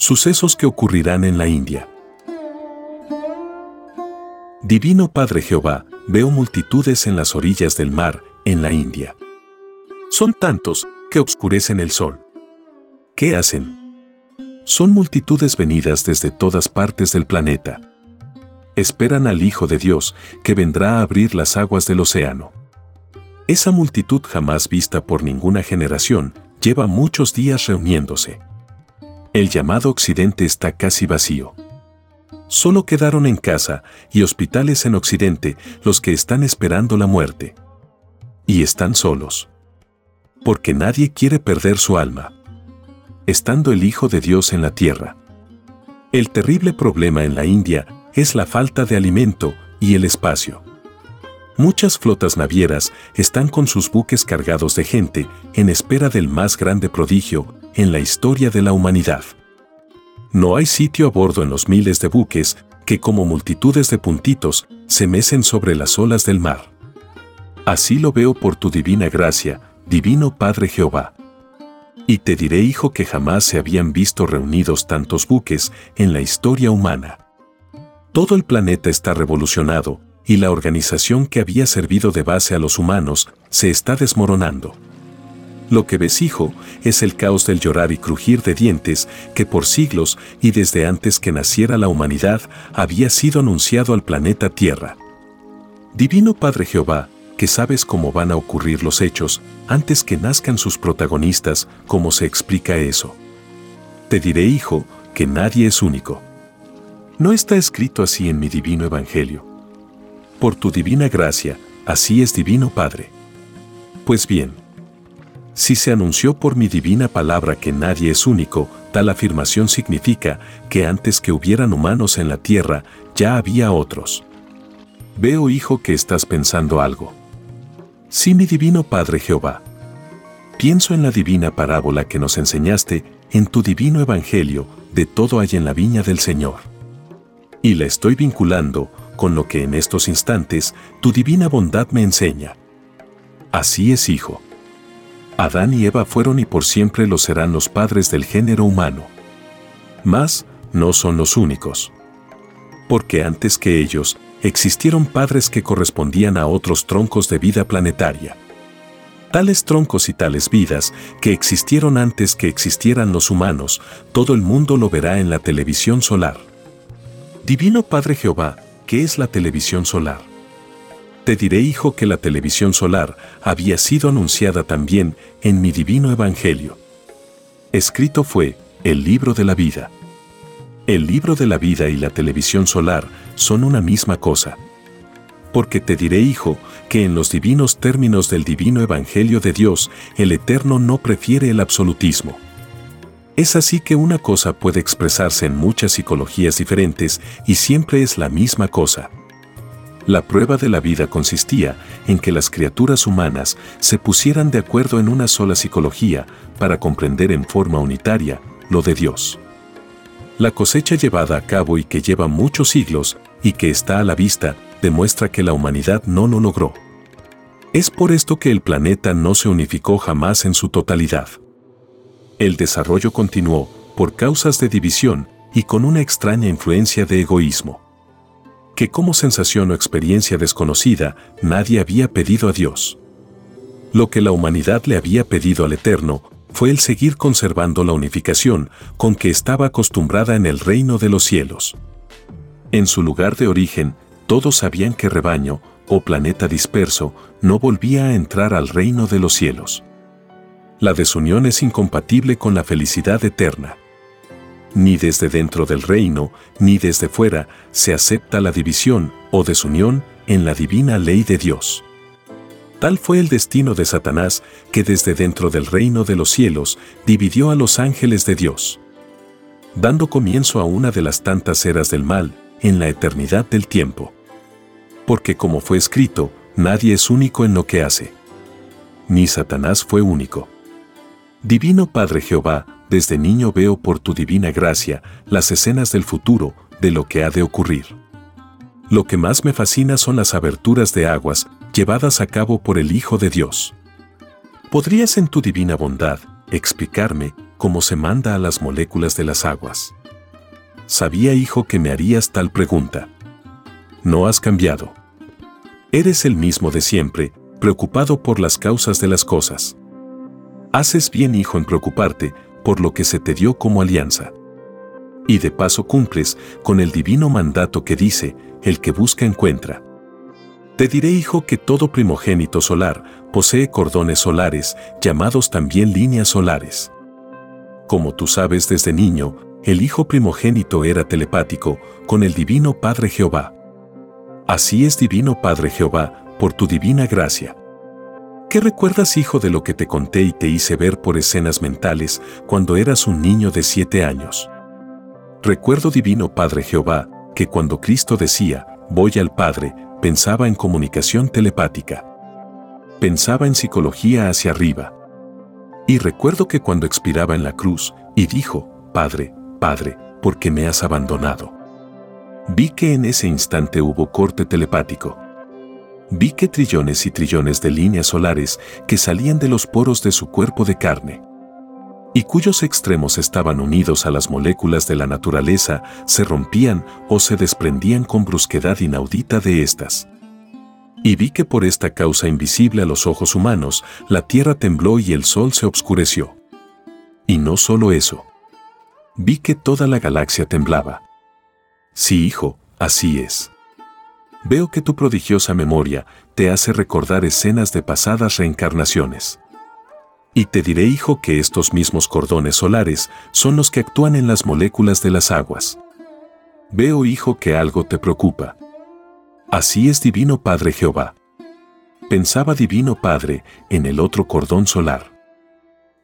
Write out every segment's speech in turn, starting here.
Sucesos que ocurrirán en la India. Divino Padre Jehová, veo multitudes en las orillas del mar, en la India. Son tantos que obscurecen el sol. ¿Qué hacen? Son multitudes venidas desde todas partes del planeta. Esperan al Hijo de Dios, que vendrá a abrir las aguas del océano. Esa multitud jamás vista por ninguna generación, lleva muchos días reuniéndose. El llamado Occidente está casi vacío. Solo quedaron en casa y hospitales en Occidente los que están esperando la muerte. Y están solos. Porque nadie quiere perder su alma. Estando el Hijo de Dios en la tierra. El terrible problema en la India es la falta de alimento y el espacio. Muchas flotas navieras están con sus buques cargados de gente en espera del más grande prodigio en la historia de la humanidad. No hay sitio a bordo en los miles de buques que como multitudes de puntitos se mecen sobre las olas del mar. Así lo veo por tu divina gracia, divino Padre Jehová. Y te diré, hijo, que jamás se habían visto reunidos tantos buques en la historia humana. Todo el planeta está revolucionado, y la organización que había servido de base a los humanos se está desmoronando. Lo que ves, hijo, es el caos del llorar y crujir de dientes que por siglos y desde antes que naciera la humanidad había sido anunciado al planeta Tierra. Divino Padre Jehová, que sabes cómo van a ocurrir los hechos antes que nazcan sus protagonistas, ¿cómo se explica eso? Te diré, hijo, que nadie es único. No está escrito así en mi divino Evangelio. Por tu divina gracia, así es divino Padre. Pues bien, si se anunció por mi divina palabra que nadie es único, tal afirmación significa que antes que hubieran humanos en la tierra, ya había otros. Veo, hijo, que estás pensando algo. Sí, mi divino Padre Jehová. Pienso en la divina parábola que nos enseñaste, en tu divino Evangelio, de todo hay en la viña del Señor. Y la estoy vinculando con lo que en estos instantes tu divina bondad me enseña. Así es, hijo. Adán y Eva fueron y por siempre lo serán los padres del género humano. Mas, no son los únicos. Porque antes que ellos, existieron padres que correspondían a otros troncos de vida planetaria. Tales troncos y tales vidas que existieron antes que existieran los humanos, todo el mundo lo verá en la televisión solar. Divino Padre Jehová, ¿qué es la televisión solar? Te diré, hijo, que la televisión solar había sido anunciada también en mi divino Evangelio. Escrito fue el libro de la vida. El libro de la vida y la televisión solar son una misma cosa. Porque te diré, hijo, que en los divinos términos del divino Evangelio de Dios, el Eterno no prefiere el absolutismo. Es así que una cosa puede expresarse en muchas psicologías diferentes y siempre es la misma cosa. La prueba de la vida consistía en que las criaturas humanas se pusieran de acuerdo en una sola psicología para comprender en forma unitaria lo de Dios. La cosecha llevada a cabo y que lleva muchos siglos y que está a la vista demuestra que la humanidad no lo logró. Es por esto que el planeta no se unificó jamás en su totalidad. El desarrollo continuó por causas de división y con una extraña influencia de egoísmo que como sensación o experiencia desconocida nadie había pedido a Dios. Lo que la humanidad le había pedido al Eterno fue el seguir conservando la unificación con que estaba acostumbrada en el reino de los cielos. En su lugar de origen, todos sabían que rebaño, o planeta disperso, no volvía a entrar al reino de los cielos. La desunión es incompatible con la felicidad eterna. Ni desde dentro del reino, ni desde fuera, se acepta la división o desunión en la divina ley de Dios. Tal fue el destino de Satanás que desde dentro del reino de los cielos dividió a los ángeles de Dios, dando comienzo a una de las tantas eras del mal en la eternidad del tiempo. Porque como fue escrito, nadie es único en lo que hace. Ni Satanás fue único. Divino Padre Jehová, desde niño veo por tu divina gracia las escenas del futuro, de lo que ha de ocurrir. Lo que más me fascina son las aberturas de aguas llevadas a cabo por el Hijo de Dios. ¿Podrías en tu divina bondad explicarme cómo se manda a las moléculas de las aguas? Sabía, Hijo, que me harías tal pregunta. No has cambiado. Eres el mismo de siempre, preocupado por las causas de las cosas. Haces bien, hijo, en preocuparte por lo que se te dio como alianza. Y de paso cumples con el divino mandato que dice, el que busca encuentra. Te diré, hijo, que todo primogénito solar posee cordones solares, llamados también líneas solares. Como tú sabes desde niño, el hijo primogénito era telepático con el divino Padre Jehová. Así es divino Padre Jehová, por tu divina gracia. ¿Qué recuerdas, hijo, de lo que te conté y te hice ver por escenas mentales cuando eras un niño de siete años? Recuerdo, divino Padre Jehová, que cuando Cristo decía, voy al Padre, pensaba en comunicación telepática. Pensaba en psicología hacia arriba. Y recuerdo que cuando expiraba en la cruz, y dijo, Padre, Padre, ¿por qué me has abandonado? Vi que en ese instante hubo corte telepático vi que trillones y trillones de líneas solares que salían de los poros de su cuerpo de carne y cuyos extremos estaban unidos a las moléculas de la naturaleza, se rompían o se desprendían con brusquedad inaudita de estas. Y vi que por esta causa invisible a los ojos humanos, la tierra tembló y el sol se obscureció. Y no solo eso. Vi que toda la galaxia temblaba. Sí, hijo, así es. Veo que tu prodigiosa memoria te hace recordar escenas de pasadas reencarnaciones. Y te diré, hijo, que estos mismos cordones solares son los que actúan en las moléculas de las aguas. Veo, hijo, que algo te preocupa. Así es Divino Padre Jehová. Pensaba Divino Padre en el otro cordón solar.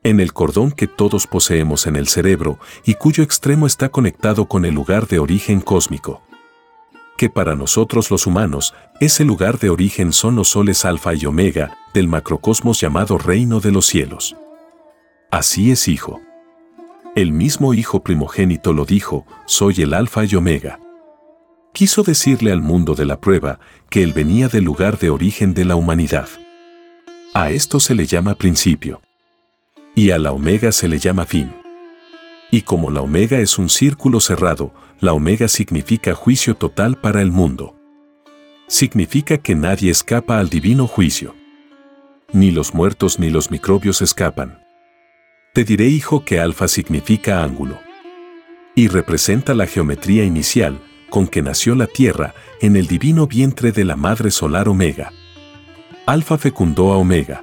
En el cordón que todos poseemos en el cerebro y cuyo extremo está conectado con el lugar de origen cósmico que para nosotros los humanos, ese lugar de origen son los soles alfa y omega del macrocosmos llamado reino de los cielos. Así es, hijo. El mismo hijo primogénito lo dijo, soy el alfa y omega. Quiso decirle al mundo de la prueba que él venía del lugar de origen de la humanidad. A esto se le llama principio. Y a la omega se le llama fin. Y como la omega es un círculo cerrado, la omega significa juicio total para el mundo. Significa que nadie escapa al divino juicio. Ni los muertos ni los microbios escapan. Te diré, hijo, que alfa significa ángulo. Y representa la geometría inicial con que nació la Tierra en el divino vientre de la Madre Solar Omega. Alfa fecundó a Omega.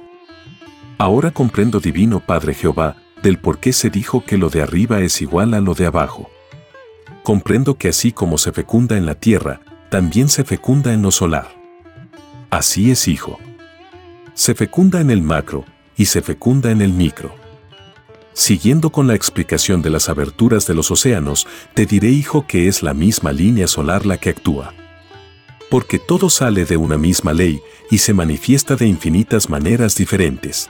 Ahora comprendo, divino Padre Jehová, del por qué se dijo que lo de arriba es igual a lo de abajo. Comprendo que así como se fecunda en la tierra, también se fecunda en lo solar. Así es, hijo. Se fecunda en el macro y se fecunda en el micro. Siguiendo con la explicación de las aberturas de los océanos, te diré, hijo, que es la misma línea solar la que actúa. Porque todo sale de una misma ley y se manifiesta de infinitas maneras diferentes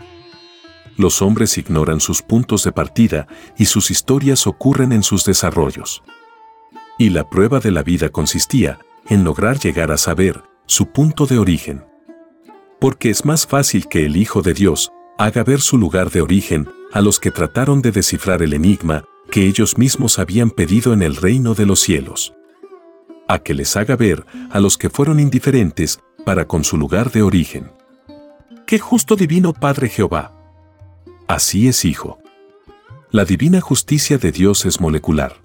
los hombres ignoran sus puntos de partida y sus historias ocurren en sus desarrollos. Y la prueba de la vida consistía en lograr llegar a saber su punto de origen. Porque es más fácil que el Hijo de Dios haga ver su lugar de origen a los que trataron de descifrar el enigma que ellos mismos habían pedido en el reino de los cielos. A que les haga ver a los que fueron indiferentes para con su lugar de origen. ¡Qué justo divino Padre Jehová! Así es, hijo. La divina justicia de Dios es molecular.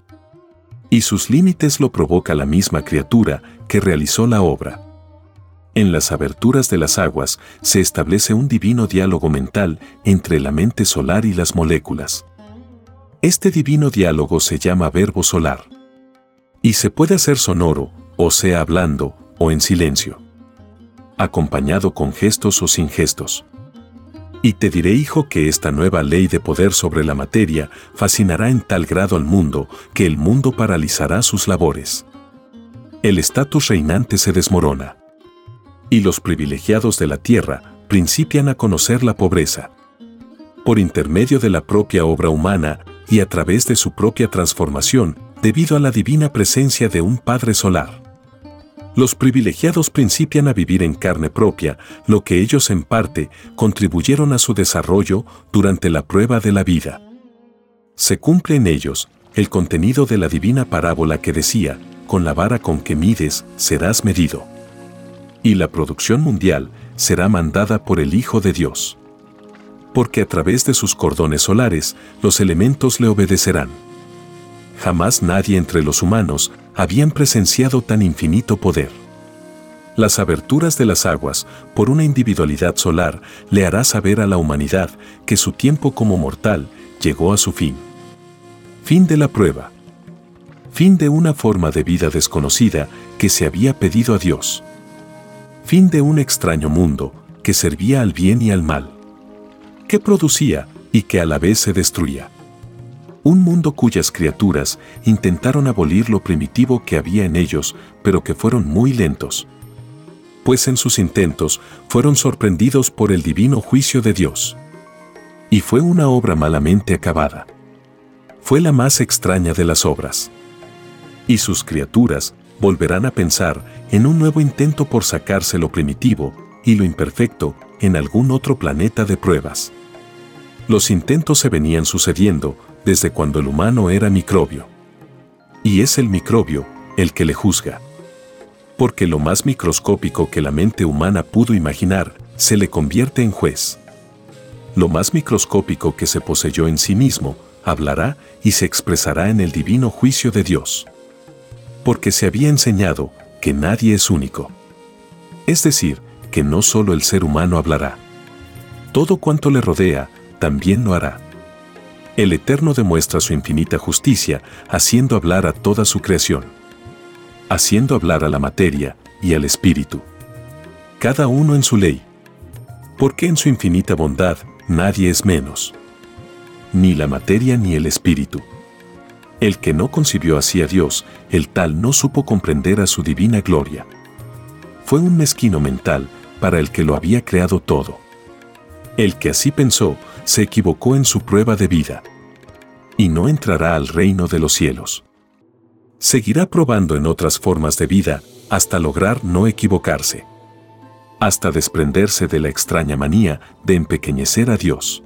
Y sus límites lo provoca la misma criatura que realizó la obra. En las aberturas de las aguas se establece un divino diálogo mental entre la mente solar y las moléculas. Este divino diálogo se llama verbo solar. Y se puede hacer sonoro, o sea hablando, o en silencio. Acompañado con gestos o sin gestos. Y te diré, hijo, que esta nueva ley de poder sobre la materia fascinará en tal grado al mundo que el mundo paralizará sus labores. El estatus reinante se desmorona. Y los privilegiados de la tierra principian a conocer la pobreza. Por intermedio de la propia obra humana y a través de su propia transformación, debido a la divina presencia de un Padre Solar. Los privilegiados principian a vivir en carne propia, lo que ellos en parte contribuyeron a su desarrollo durante la prueba de la vida. Se cumple en ellos el contenido de la divina parábola que decía, con la vara con que mides serás medido. Y la producción mundial será mandada por el Hijo de Dios. Porque a través de sus cordones solares los elementos le obedecerán jamás nadie entre los humanos habían presenciado tan infinito poder. Las aberturas de las aguas, por una individualidad solar, le hará saber a la humanidad que su tiempo como mortal llegó a su fin. Fin de la prueba. Fin de una forma de vida desconocida que se había pedido a Dios. Fin de un extraño mundo que servía al bien y al mal. Que producía y que a la vez se destruía un mundo cuyas criaturas intentaron abolir lo primitivo que había en ellos, pero que fueron muy lentos. Pues en sus intentos fueron sorprendidos por el divino juicio de Dios. Y fue una obra malamente acabada. Fue la más extraña de las obras. Y sus criaturas volverán a pensar en un nuevo intento por sacarse lo primitivo y lo imperfecto en algún otro planeta de pruebas. Los intentos se venían sucediendo desde cuando el humano era microbio. Y es el microbio el que le juzga. Porque lo más microscópico que la mente humana pudo imaginar se le convierte en juez. Lo más microscópico que se poseyó en sí mismo hablará y se expresará en el divino juicio de Dios. Porque se había enseñado que nadie es único. Es decir, que no solo el ser humano hablará. Todo cuanto le rodea también lo hará el Eterno demuestra su infinita justicia haciendo hablar a toda su creación, haciendo hablar a la materia y al espíritu, cada uno en su ley, porque en su infinita bondad nadie es menos, ni la materia ni el espíritu. El que no concibió así a Dios, el tal no supo comprender a su divina gloria. Fue un mezquino mental para el que lo había creado todo. El que así pensó, se equivocó en su prueba de vida. Y no entrará al reino de los cielos. Seguirá probando en otras formas de vida hasta lograr no equivocarse. Hasta desprenderse de la extraña manía de empequeñecer a Dios.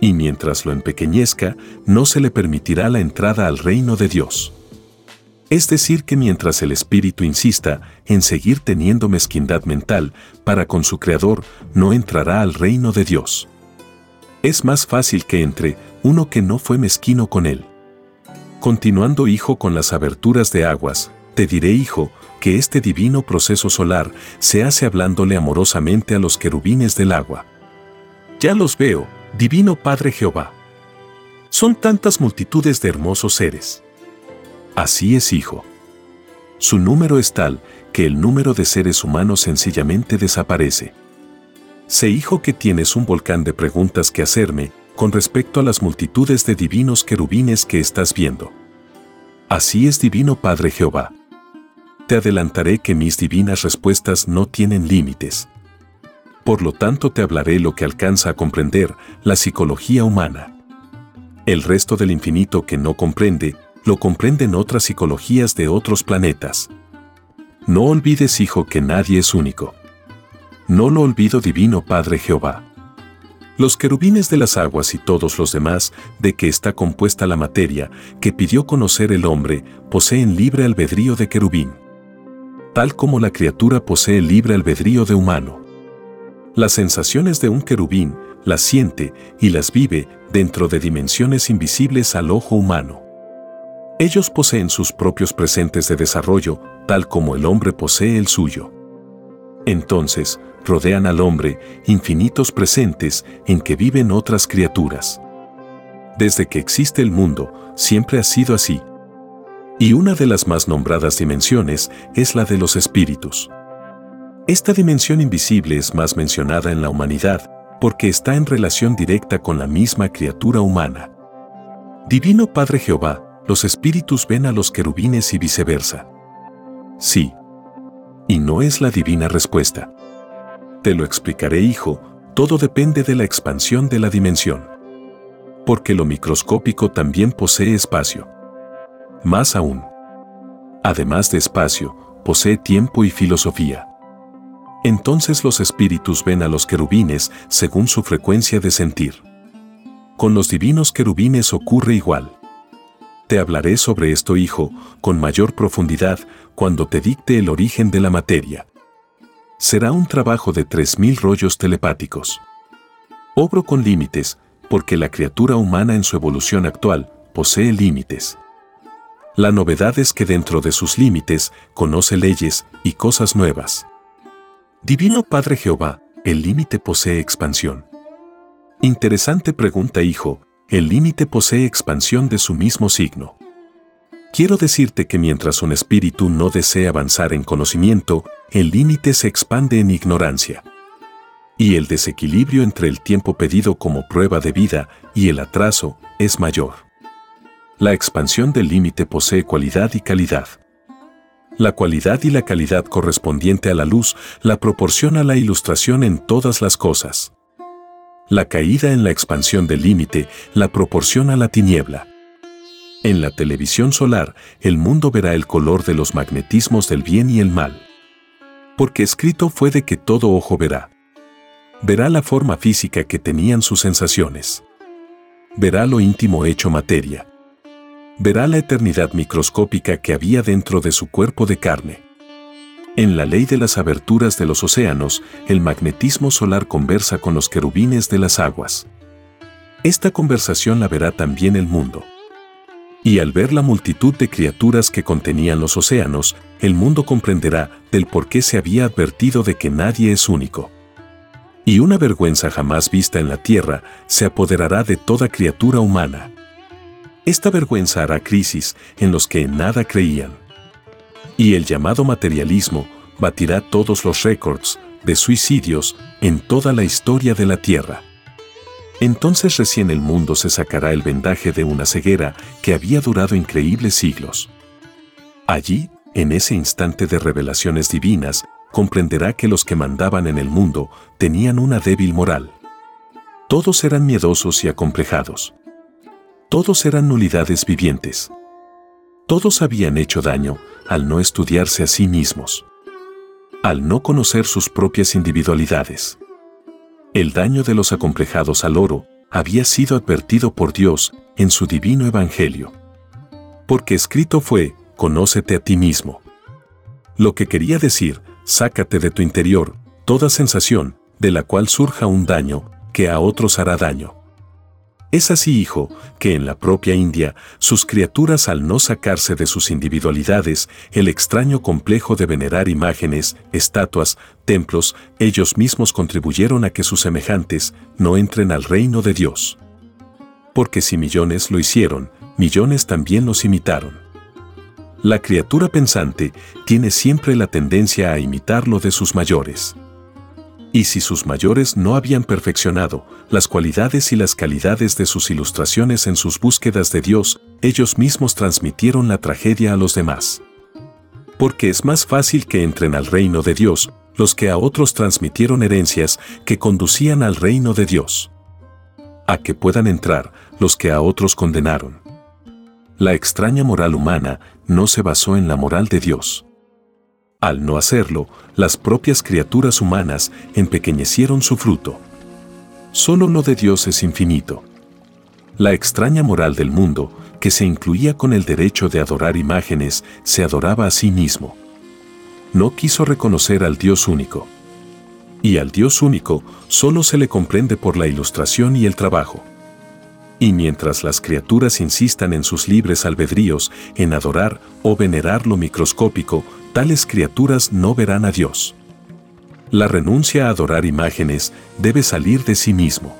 Y mientras lo empequeñezca, no se le permitirá la entrada al reino de Dios. Es decir, que mientras el espíritu insista en seguir teniendo mezquindad mental para con su Creador, no entrará al reino de Dios. Es más fácil que entre uno que no fue mezquino con él. Continuando, hijo, con las aberturas de aguas, te diré, hijo, que este divino proceso solar se hace hablándole amorosamente a los querubines del agua. Ya los veo, divino Padre Jehová. Son tantas multitudes de hermosos seres. Así es, hijo. Su número es tal que el número de seres humanos sencillamente desaparece. Sé, hijo, que tienes un volcán de preguntas que hacerme con respecto a las multitudes de divinos querubines que estás viendo. Así es, divino Padre Jehová. Te adelantaré que mis divinas respuestas no tienen límites. Por lo tanto, te hablaré lo que alcanza a comprender la psicología humana. El resto del infinito que no comprende lo comprenden otras psicologías de otros planetas. No olvides, hijo, que nadie es único. No lo olvido, divino Padre Jehová. Los querubines de las aguas y todos los demás de que está compuesta la materia que pidió conocer el hombre poseen libre albedrío de querubín. Tal como la criatura posee libre albedrío de humano. Las sensaciones de un querubín las siente y las vive dentro de dimensiones invisibles al ojo humano. Ellos poseen sus propios presentes de desarrollo, tal como el hombre posee el suyo. Entonces, rodean al hombre infinitos presentes en que viven otras criaturas. Desde que existe el mundo, siempre ha sido así. Y una de las más nombradas dimensiones es la de los espíritus. Esta dimensión invisible es más mencionada en la humanidad porque está en relación directa con la misma criatura humana. Divino Padre Jehová, los espíritus ven a los querubines y viceversa. Sí. Y no es la divina respuesta. Te lo explicaré, hijo, todo depende de la expansión de la dimensión. Porque lo microscópico también posee espacio. Más aún. Además de espacio, posee tiempo y filosofía. Entonces los espíritus ven a los querubines según su frecuencia de sentir. Con los divinos querubines ocurre igual. Te hablaré sobre esto, hijo, con mayor profundidad cuando te dicte el origen de la materia. Será un trabajo de 3.000 rollos telepáticos. Obro con límites, porque la criatura humana en su evolución actual posee límites. La novedad es que dentro de sus límites conoce leyes y cosas nuevas. Divino Padre Jehová, ¿el límite posee expansión? Interesante pregunta, hijo. El límite posee expansión de su mismo signo. Quiero decirte que mientras un espíritu no desea avanzar en conocimiento, el límite se expande en ignorancia. Y el desequilibrio entre el tiempo pedido como prueba de vida y el atraso es mayor. La expansión del límite posee cualidad y calidad. La cualidad y la calidad correspondiente a la luz la proporciona la ilustración en todas las cosas. La caída en la expansión del límite la proporciona la tiniebla. En la televisión solar, el mundo verá el color de los magnetismos del bien y el mal. Porque escrito fue de que todo ojo verá. Verá la forma física que tenían sus sensaciones. Verá lo íntimo hecho materia verá la eternidad microscópica que había dentro de su cuerpo de carne. En la ley de las aberturas de los océanos, el magnetismo solar conversa con los querubines de las aguas. Esta conversación la verá también el mundo. Y al ver la multitud de criaturas que contenían los océanos, el mundo comprenderá del por qué se había advertido de que nadie es único. Y una vergüenza jamás vista en la tierra se apoderará de toda criatura humana. Esta vergüenza hará crisis en los que en nada creían. Y el llamado materialismo batirá todos los récords de suicidios en toda la historia de la Tierra. Entonces recién el mundo se sacará el vendaje de una ceguera que había durado increíbles siglos. Allí, en ese instante de revelaciones divinas, comprenderá que los que mandaban en el mundo tenían una débil moral. Todos eran miedosos y acomplejados. Todos eran nulidades vivientes. Todos habían hecho daño al no estudiarse a sí mismos, al no conocer sus propias individualidades. El daño de los acomplejados al oro había sido advertido por Dios en su divino evangelio. Porque escrito fue, conócete a ti mismo. Lo que quería decir, sácate de tu interior toda sensación de la cual surja un daño que a otros hará daño. Es así, hijo, que en la propia India, sus criaturas al no sacarse de sus individualidades el extraño complejo de venerar imágenes, estatuas, templos, ellos mismos contribuyeron a que sus semejantes no entren al reino de Dios. Porque si millones lo hicieron, millones también los imitaron. La criatura pensante tiene siempre la tendencia a imitar lo de sus mayores. Y si sus mayores no habían perfeccionado las cualidades y las calidades de sus ilustraciones en sus búsquedas de Dios, ellos mismos transmitieron la tragedia a los demás. Porque es más fácil que entren al reino de Dios los que a otros transmitieron herencias que conducían al reino de Dios. A que puedan entrar los que a otros condenaron. La extraña moral humana no se basó en la moral de Dios. Al no hacerlo, las propias criaturas humanas empequeñecieron su fruto. Solo lo de Dios es infinito. La extraña moral del mundo, que se incluía con el derecho de adorar imágenes, se adoraba a sí mismo. No quiso reconocer al Dios único. Y al Dios único solo se le comprende por la ilustración y el trabajo. Y mientras las criaturas insistan en sus libres albedríos en adorar o venerar lo microscópico, tales criaturas no verán a Dios. La renuncia a adorar imágenes debe salir de sí mismo.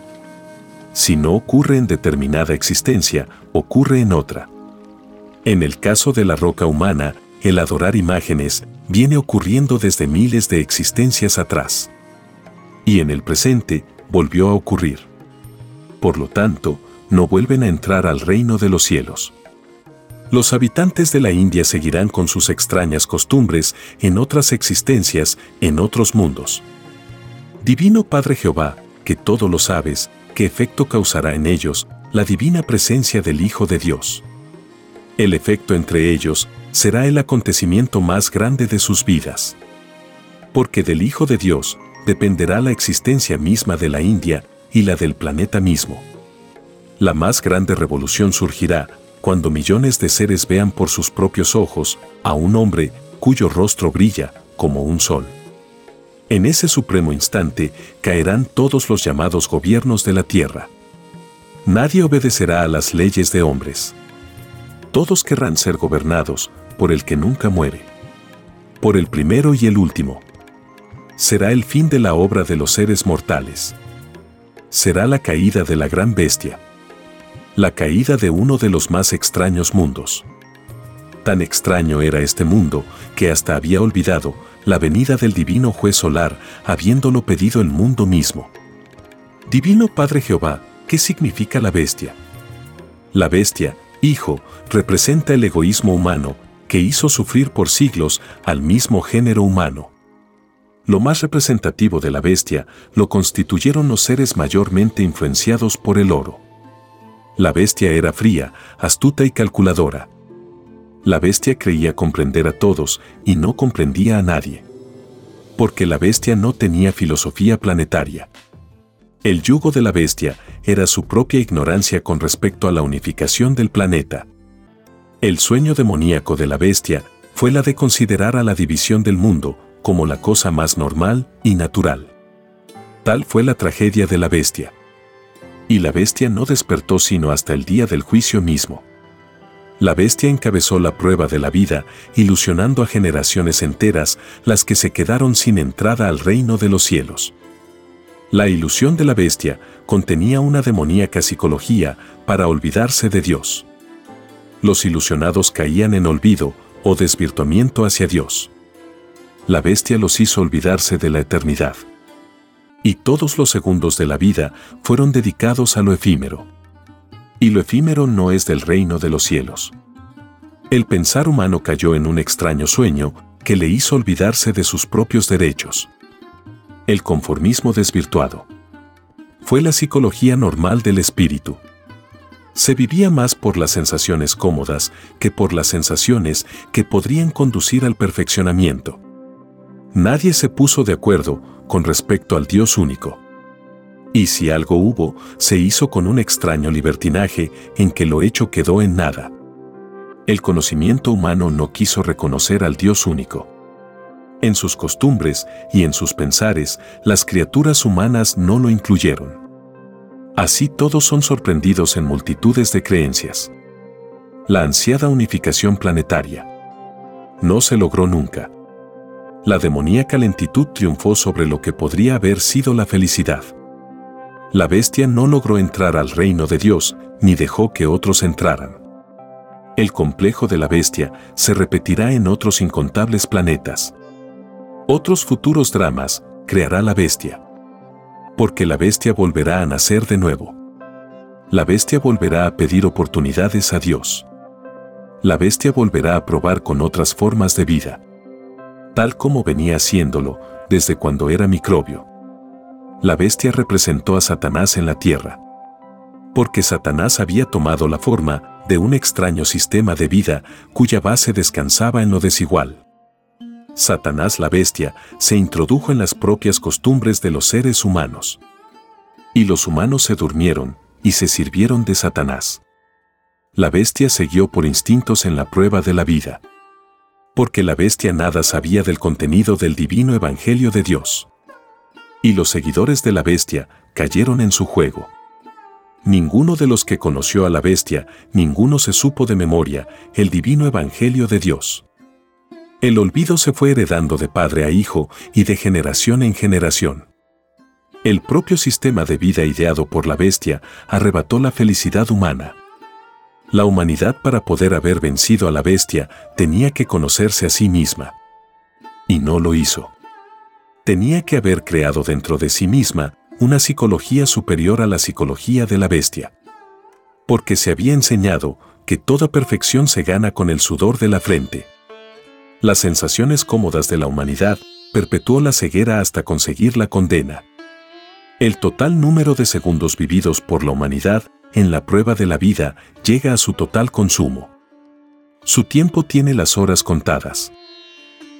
Si no ocurre en determinada existencia, ocurre en otra. En el caso de la roca humana, el adorar imágenes viene ocurriendo desde miles de existencias atrás. Y en el presente volvió a ocurrir. Por lo tanto, no vuelven a entrar al reino de los cielos. Los habitantes de la India seguirán con sus extrañas costumbres en otras existencias, en otros mundos. Divino Padre Jehová, que todo lo sabes, ¿qué efecto causará en ellos la divina presencia del Hijo de Dios? El efecto entre ellos será el acontecimiento más grande de sus vidas. Porque del Hijo de Dios dependerá la existencia misma de la India y la del planeta mismo. La más grande revolución surgirá cuando millones de seres vean por sus propios ojos a un hombre cuyo rostro brilla como un sol. En ese supremo instante caerán todos los llamados gobiernos de la tierra. Nadie obedecerá a las leyes de hombres. Todos querrán ser gobernados por el que nunca muere. Por el primero y el último. Será el fin de la obra de los seres mortales. Será la caída de la gran bestia. La caída de uno de los más extraños mundos. Tan extraño era este mundo que hasta había olvidado la venida del divino juez solar, habiéndolo pedido el mundo mismo. Divino Padre Jehová, ¿qué significa la bestia? La bestia, hijo, representa el egoísmo humano, que hizo sufrir por siglos al mismo género humano. Lo más representativo de la bestia lo constituyeron los seres mayormente influenciados por el oro. La bestia era fría, astuta y calculadora. La bestia creía comprender a todos y no comprendía a nadie. Porque la bestia no tenía filosofía planetaria. El yugo de la bestia era su propia ignorancia con respecto a la unificación del planeta. El sueño demoníaco de la bestia fue la de considerar a la división del mundo como la cosa más normal y natural. Tal fue la tragedia de la bestia. Y la bestia no despertó sino hasta el día del juicio mismo. La bestia encabezó la prueba de la vida, ilusionando a generaciones enteras, las que se quedaron sin entrada al reino de los cielos. La ilusión de la bestia contenía una demoníaca psicología para olvidarse de Dios los ilusionados caían en olvido o desvirtuamiento hacia Dios. La bestia los hizo olvidarse de la eternidad. Y todos los segundos de la vida fueron dedicados a lo efímero. Y lo efímero no es del reino de los cielos. El pensar humano cayó en un extraño sueño que le hizo olvidarse de sus propios derechos. El conformismo desvirtuado. Fue la psicología normal del espíritu se vivía más por las sensaciones cómodas que por las sensaciones que podrían conducir al perfeccionamiento. Nadie se puso de acuerdo con respecto al Dios único. Y si algo hubo, se hizo con un extraño libertinaje en que lo hecho quedó en nada. El conocimiento humano no quiso reconocer al Dios único. En sus costumbres y en sus pensares, las criaturas humanas no lo incluyeron. Así todos son sorprendidos en multitudes de creencias. La ansiada unificación planetaria. No se logró nunca. La demoníaca lentitud triunfó sobre lo que podría haber sido la felicidad. La bestia no logró entrar al reino de Dios, ni dejó que otros entraran. El complejo de la bestia se repetirá en otros incontables planetas. Otros futuros dramas creará la bestia porque la bestia volverá a nacer de nuevo. La bestia volverá a pedir oportunidades a Dios. La bestia volverá a probar con otras formas de vida, tal como venía haciéndolo desde cuando era microbio. La bestia representó a Satanás en la tierra, porque Satanás había tomado la forma de un extraño sistema de vida cuya base descansaba en lo desigual. Satanás la bestia se introdujo en las propias costumbres de los seres humanos. Y los humanos se durmieron y se sirvieron de Satanás. La bestia siguió por instintos en la prueba de la vida. Porque la bestia nada sabía del contenido del divino evangelio de Dios. Y los seguidores de la bestia cayeron en su juego. Ninguno de los que conoció a la bestia, ninguno se supo de memoria el divino evangelio de Dios. El olvido se fue heredando de padre a hijo y de generación en generación. El propio sistema de vida ideado por la bestia arrebató la felicidad humana. La humanidad para poder haber vencido a la bestia tenía que conocerse a sí misma. Y no lo hizo. Tenía que haber creado dentro de sí misma una psicología superior a la psicología de la bestia. Porque se había enseñado que toda perfección se gana con el sudor de la frente. Las sensaciones cómodas de la humanidad perpetuó la ceguera hasta conseguir la condena. El total número de segundos vividos por la humanidad en la prueba de la vida llega a su total consumo. Su tiempo tiene las horas contadas.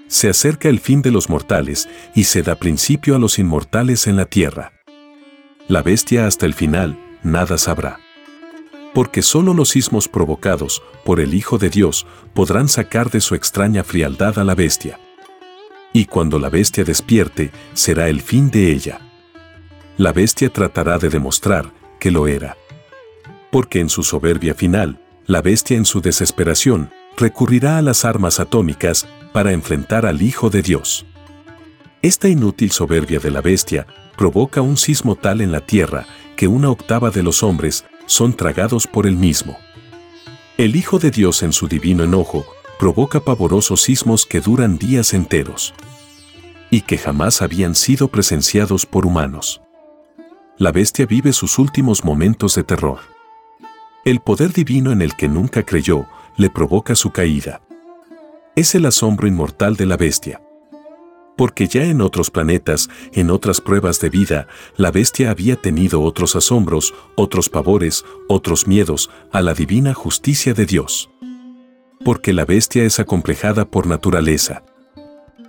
Se acerca el fin de los mortales y se da principio a los inmortales en la tierra la bestia hasta el final, nada sabrá. Porque solo los sismos provocados por el Hijo de Dios podrán sacar de su extraña frialdad a la bestia. Y cuando la bestia despierte, será el fin de ella. La bestia tratará de demostrar que lo era. Porque en su soberbia final, la bestia en su desesperación recurrirá a las armas atómicas para enfrentar al Hijo de Dios. Esta inútil soberbia de la bestia provoca un sismo tal en la tierra que una octava de los hombres son tragados por el mismo. El Hijo de Dios en su divino enojo provoca pavorosos sismos que duran días enteros y que jamás habían sido presenciados por humanos. La bestia vive sus últimos momentos de terror. El poder divino en el que nunca creyó le provoca su caída. Es el asombro inmortal de la bestia porque ya en otros planetas, en otras pruebas de vida, la bestia había tenido otros asombros, otros pavores, otros miedos a la divina justicia de Dios. Porque la bestia es acomplejada por naturaleza.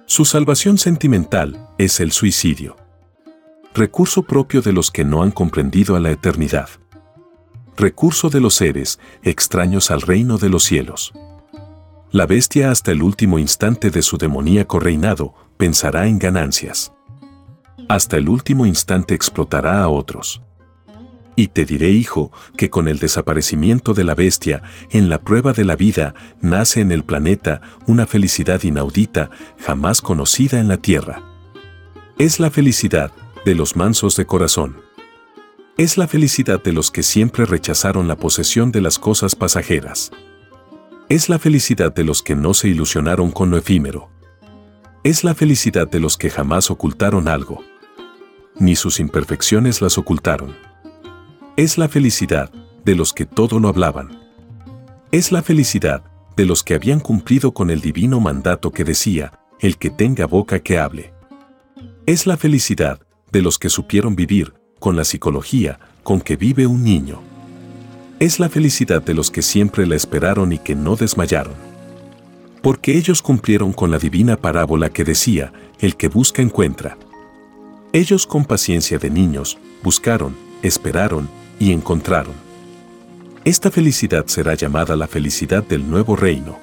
Su salvación sentimental es el suicidio. Recurso propio de los que no han comprendido a la eternidad. Recurso de los seres extraños al reino de los cielos. La bestia hasta el último instante de su demoníaco reinado pensará en ganancias. Hasta el último instante explotará a otros. Y te diré, hijo, que con el desaparecimiento de la bestia, en la prueba de la vida, nace en el planeta una felicidad inaudita, jamás conocida en la tierra. Es la felicidad de los mansos de corazón. Es la felicidad de los que siempre rechazaron la posesión de las cosas pasajeras. Es la felicidad de los que no se ilusionaron con lo efímero. Es la felicidad de los que jamás ocultaron algo. Ni sus imperfecciones las ocultaron. Es la felicidad de los que todo lo hablaban. Es la felicidad de los que habían cumplido con el divino mandato que decía, el que tenga boca que hable. Es la felicidad de los que supieron vivir con la psicología con que vive un niño. Es la felicidad de los que siempre la esperaron y que no desmayaron porque ellos cumplieron con la divina parábola que decía, el que busca encuentra. Ellos con paciencia de niños, buscaron, esperaron y encontraron. Esta felicidad será llamada la felicidad del nuevo reino.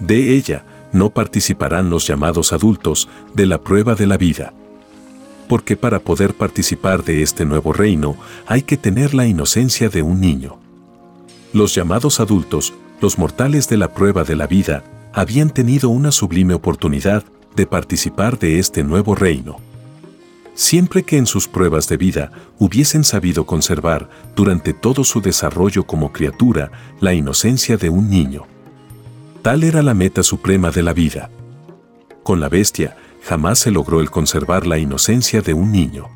De ella no participarán los llamados adultos de la prueba de la vida. Porque para poder participar de este nuevo reino hay que tener la inocencia de un niño. Los llamados adultos, los mortales de la prueba de la vida, habían tenido una sublime oportunidad de participar de este nuevo reino. Siempre que en sus pruebas de vida hubiesen sabido conservar durante todo su desarrollo como criatura la inocencia de un niño. Tal era la meta suprema de la vida. Con la bestia jamás se logró el conservar la inocencia de un niño.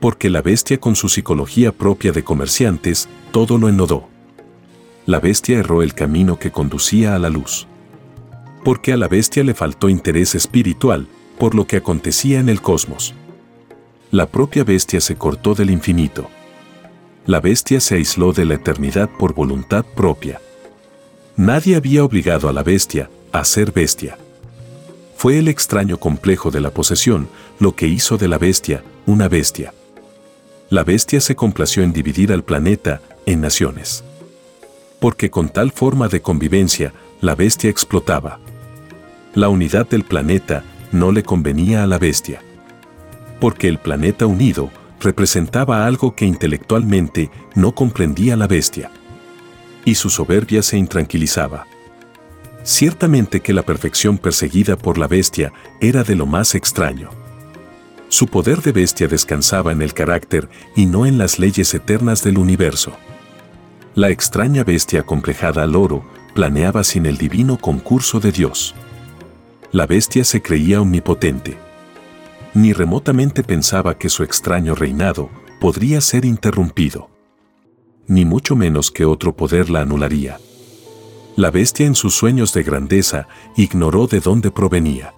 Porque la bestia con su psicología propia de comerciantes todo lo enodó. La bestia erró el camino que conducía a la luz porque a la bestia le faltó interés espiritual por lo que acontecía en el cosmos. La propia bestia se cortó del infinito. La bestia se aisló de la eternidad por voluntad propia. Nadie había obligado a la bestia a ser bestia. Fue el extraño complejo de la posesión lo que hizo de la bestia una bestia. La bestia se complació en dividir al planeta en naciones. Porque con tal forma de convivencia, la bestia explotaba. La unidad del planeta no le convenía a la bestia. porque el planeta unido representaba algo que intelectualmente no comprendía la bestia. Y su soberbia se intranquilizaba. Ciertamente que la perfección perseguida por la bestia era de lo más extraño. Su poder de bestia descansaba en el carácter y no en las leyes eternas del universo. La extraña bestia complejada al oro planeaba sin el divino concurso de Dios. La bestia se creía omnipotente. Ni remotamente pensaba que su extraño reinado podría ser interrumpido. Ni mucho menos que otro poder la anularía. La bestia en sus sueños de grandeza ignoró de dónde provenía.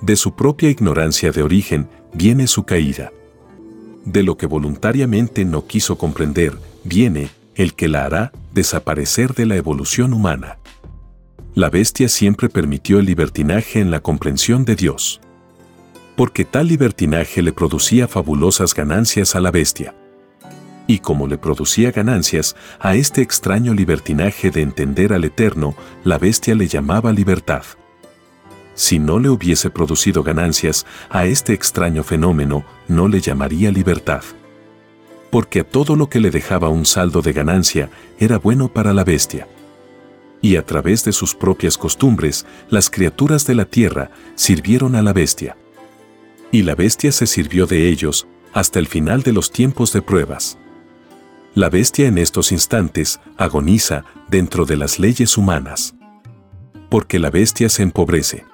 De su propia ignorancia de origen viene su caída. De lo que voluntariamente no quiso comprender, viene el que la hará desaparecer de la evolución humana. La bestia siempre permitió el libertinaje en la comprensión de Dios. Porque tal libertinaje le producía fabulosas ganancias a la bestia. Y como le producía ganancias a este extraño libertinaje de entender al Eterno, la bestia le llamaba libertad. Si no le hubiese producido ganancias a este extraño fenómeno, no le llamaría libertad porque a todo lo que le dejaba un saldo de ganancia era bueno para la bestia. Y a través de sus propias costumbres, las criaturas de la tierra sirvieron a la bestia. Y la bestia se sirvió de ellos hasta el final de los tiempos de pruebas. La bestia en estos instantes agoniza dentro de las leyes humanas. Porque la bestia se empobrece.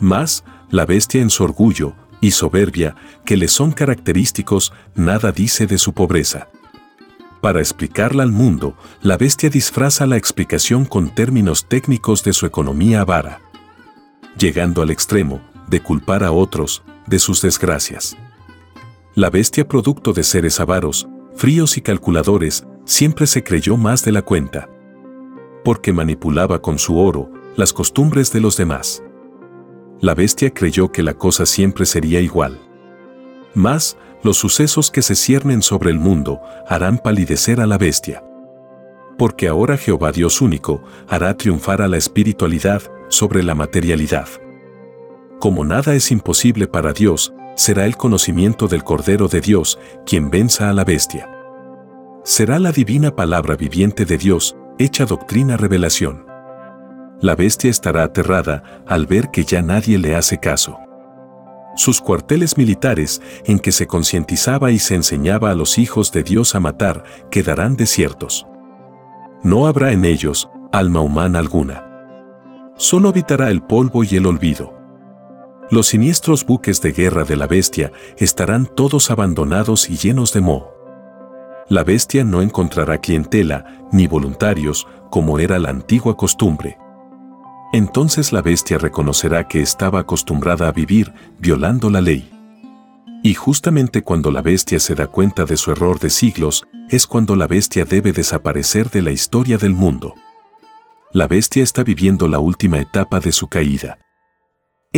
Más, la bestia en su orgullo y soberbia que le son característicos, nada dice de su pobreza. Para explicarla al mundo, la bestia disfraza la explicación con términos técnicos de su economía avara, llegando al extremo de culpar a otros de sus desgracias. La bestia producto de seres avaros, fríos y calculadores, siempre se creyó más de la cuenta, porque manipulaba con su oro las costumbres de los demás la bestia creyó que la cosa siempre sería igual. Más, los sucesos que se ciernen sobre el mundo harán palidecer a la bestia. Porque ahora Jehová Dios único hará triunfar a la espiritualidad sobre la materialidad. Como nada es imposible para Dios, será el conocimiento del Cordero de Dios quien venza a la bestia. Será la divina palabra viviente de Dios, hecha doctrina revelación la bestia estará aterrada al ver que ya nadie le hace caso. Sus cuarteles militares, en que se concientizaba y se enseñaba a los hijos de Dios a matar, quedarán desiertos. No habrá en ellos alma humana alguna. Solo habitará el polvo y el olvido. Los siniestros buques de guerra de la bestia estarán todos abandonados y llenos de moho. La bestia no encontrará clientela ni voluntarios como era la antigua costumbre. Entonces la bestia reconocerá que estaba acostumbrada a vivir violando la ley. Y justamente cuando la bestia se da cuenta de su error de siglos, es cuando la bestia debe desaparecer de la historia del mundo. La bestia está viviendo la última etapa de su caída.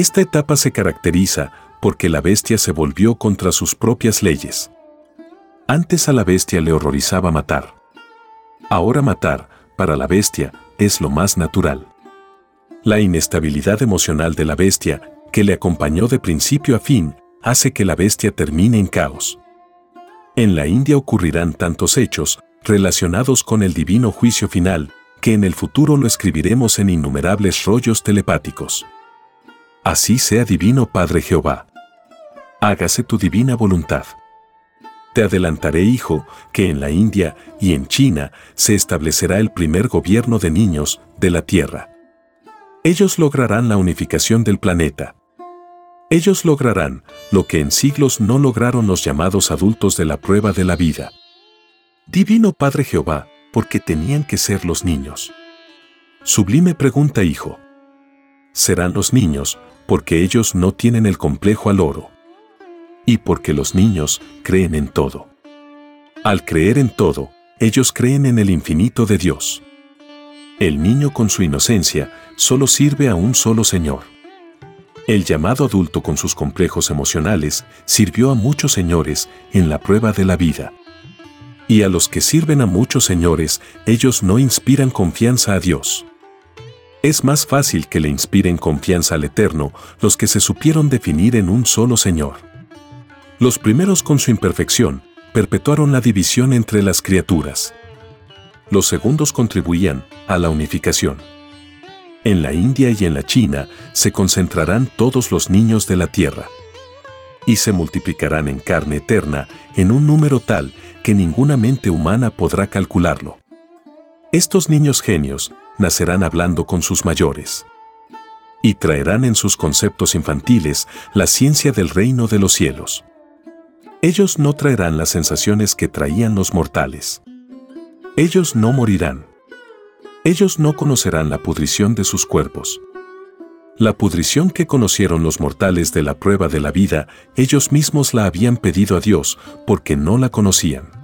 Esta etapa se caracteriza porque la bestia se volvió contra sus propias leyes. Antes a la bestia le horrorizaba matar. Ahora matar, para la bestia, es lo más natural. La inestabilidad emocional de la bestia, que le acompañó de principio a fin, hace que la bestia termine en caos. En la India ocurrirán tantos hechos relacionados con el divino juicio final, que en el futuro lo escribiremos en innumerables rollos telepáticos. Así sea divino Padre Jehová. Hágase tu divina voluntad. Te adelantaré, hijo, que en la India y en China se establecerá el primer gobierno de niños de la tierra. Ellos lograrán la unificación del planeta. Ellos lograrán lo que en siglos no lograron los llamados adultos de la prueba de la vida. Divino Padre Jehová, porque tenían que ser los niños. Sublime pregunta, hijo. Serán los niños, porque ellos no tienen el complejo al oro. Y porque los niños creen en todo. Al creer en todo, ellos creen en el infinito de Dios. El niño con su inocencia solo sirve a un solo Señor. El llamado adulto con sus complejos emocionales sirvió a muchos señores en la prueba de la vida. Y a los que sirven a muchos señores, ellos no inspiran confianza a Dios. Es más fácil que le inspiren confianza al Eterno los que se supieron definir en un solo Señor. Los primeros con su imperfección perpetuaron la división entre las criaturas. Los segundos contribuían a la unificación. En la India y en la China se concentrarán todos los niños de la tierra. Y se multiplicarán en carne eterna en un número tal que ninguna mente humana podrá calcularlo. Estos niños genios nacerán hablando con sus mayores. Y traerán en sus conceptos infantiles la ciencia del reino de los cielos. Ellos no traerán las sensaciones que traían los mortales. Ellos no morirán. Ellos no conocerán la pudrición de sus cuerpos. La pudrición que conocieron los mortales de la prueba de la vida, ellos mismos la habían pedido a Dios porque no la conocían.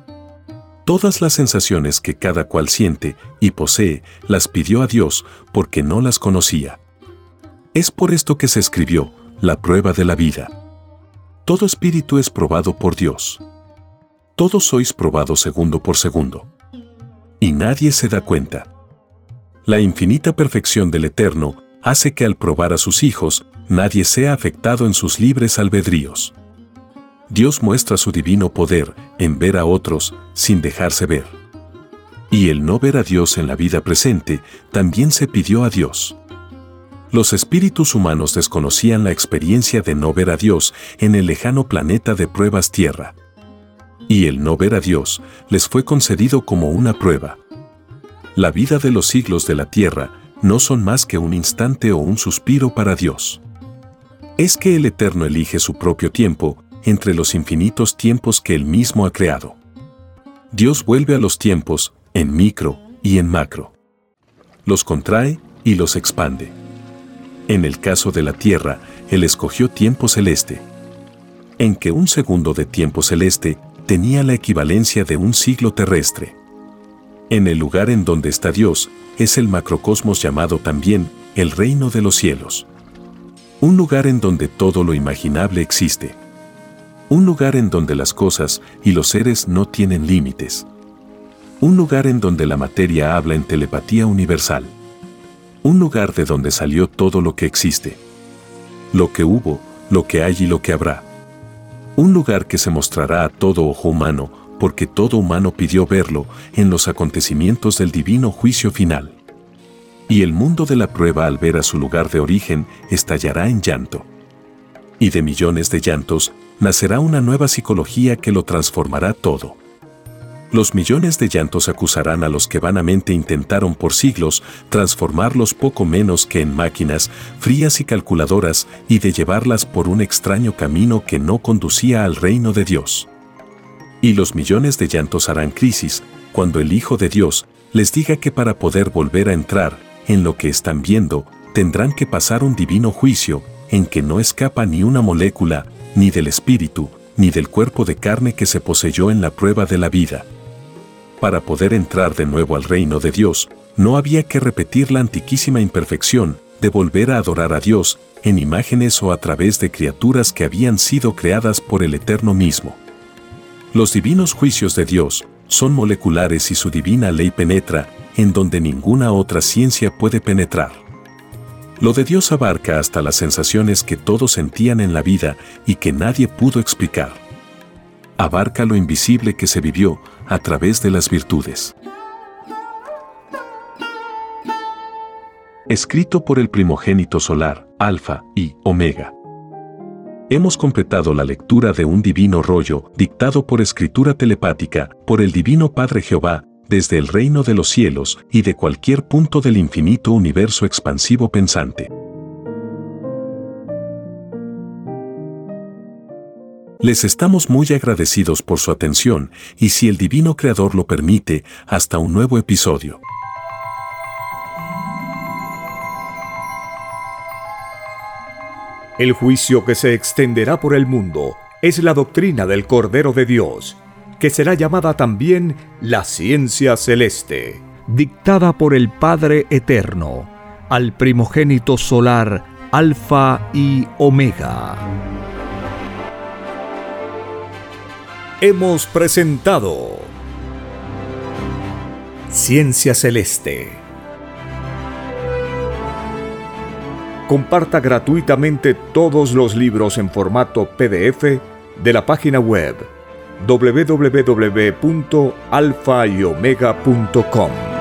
Todas las sensaciones que cada cual siente y posee, las pidió a Dios porque no las conocía. Es por esto que se escribió, la prueba de la vida. Todo espíritu es probado por Dios. Todos sois probados segundo por segundo. Y nadie se da cuenta. La infinita perfección del Eterno hace que al probar a sus hijos, nadie sea afectado en sus libres albedríos. Dios muestra su divino poder en ver a otros sin dejarse ver. Y el no ver a Dios en la vida presente también se pidió a Dios. Los espíritus humanos desconocían la experiencia de no ver a Dios en el lejano planeta de pruebas Tierra. Y el no ver a Dios les fue concedido como una prueba. La vida de los siglos de la Tierra no son más que un instante o un suspiro para Dios. Es que el Eterno elige su propio tiempo entre los infinitos tiempos que Él mismo ha creado. Dios vuelve a los tiempos en micro y en macro. Los contrae y los expande. En el caso de la Tierra, Él escogió tiempo celeste, en que un segundo de tiempo celeste tenía la equivalencia de un siglo terrestre. En el lugar en donde está Dios, es el macrocosmos llamado también el reino de los cielos. Un lugar en donde todo lo imaginable existe. Un lugar en donde las cosas y los seres no tienen límites. Un lugar en donde la materia habla en telepatía universal un lugar de donde salió todo lo que existe. Lo que hubo, lo que hay y lo que habrá. Un lugar que se mostrará a todo ojo humano, porque todo humano pidió verlo en los acontecimientos del divino juicio final. Y el mundo de la prueba al ver a su lugar de origen estallará en llanto. Y de millones de llantos nacerá una nueva psicología que lo transformará todo. Los millones de llantos acusarán a los que vanamente intentaron por siglos transformarlos poco menos que en máquinas frías y calculadoras y de llevarlas por un extraño camino que no conducía al reino de Dios. Y los millones de llantos harán crisis cuando el Hijo de Dios les diga que para poder volver a entrar en lo que están viendo, tendrán que pasar un divino juicio en que no escapa ni una molécula, ni del espíritu, ni del cuerpo de carne que se poseyó en la prueba de la vida. Para poder entrar de nuevo al reino de Dios, no había que repetir la antiquísima imperfección de volver a adorar a Dios en imágenes o a través de criaturas que habían sido creadas por el Eterno mismo. Los divinos juicios de Dios son moleculares y su divina ley penetra en donde ninguna otra ciencia puede penetrar. Lo de Dios abarca hasta las sensaciones que todos sentían en la vida y que nadie pudo explicar abarca lo invisible que se vivió a través de las virtudes. Escrito por el primogénito solar, Alfa y Omega. Hemos completado la lectura de un divino rollo, dictado por escritura telepática, por el Divino Padre Jehová, desde el reino de los cielos y de cualquier punto del infinito universo expansivo pensante. Les estamos muy agradecidos por su atención y si el Divino Creador lo permite, hasta un nuevo episodio. El juicio que se extenderá por el mundo es la doctrina del Cordero de Dios, que será llamada también la ciencia celeste, dictada por el Padre Eterno, al primogénito solar Alfa y Omega. hemos presentado Ciencia Celeste. Comparta gratuitamente todos los libros en formato PDF de la página web www.alfayomega.com.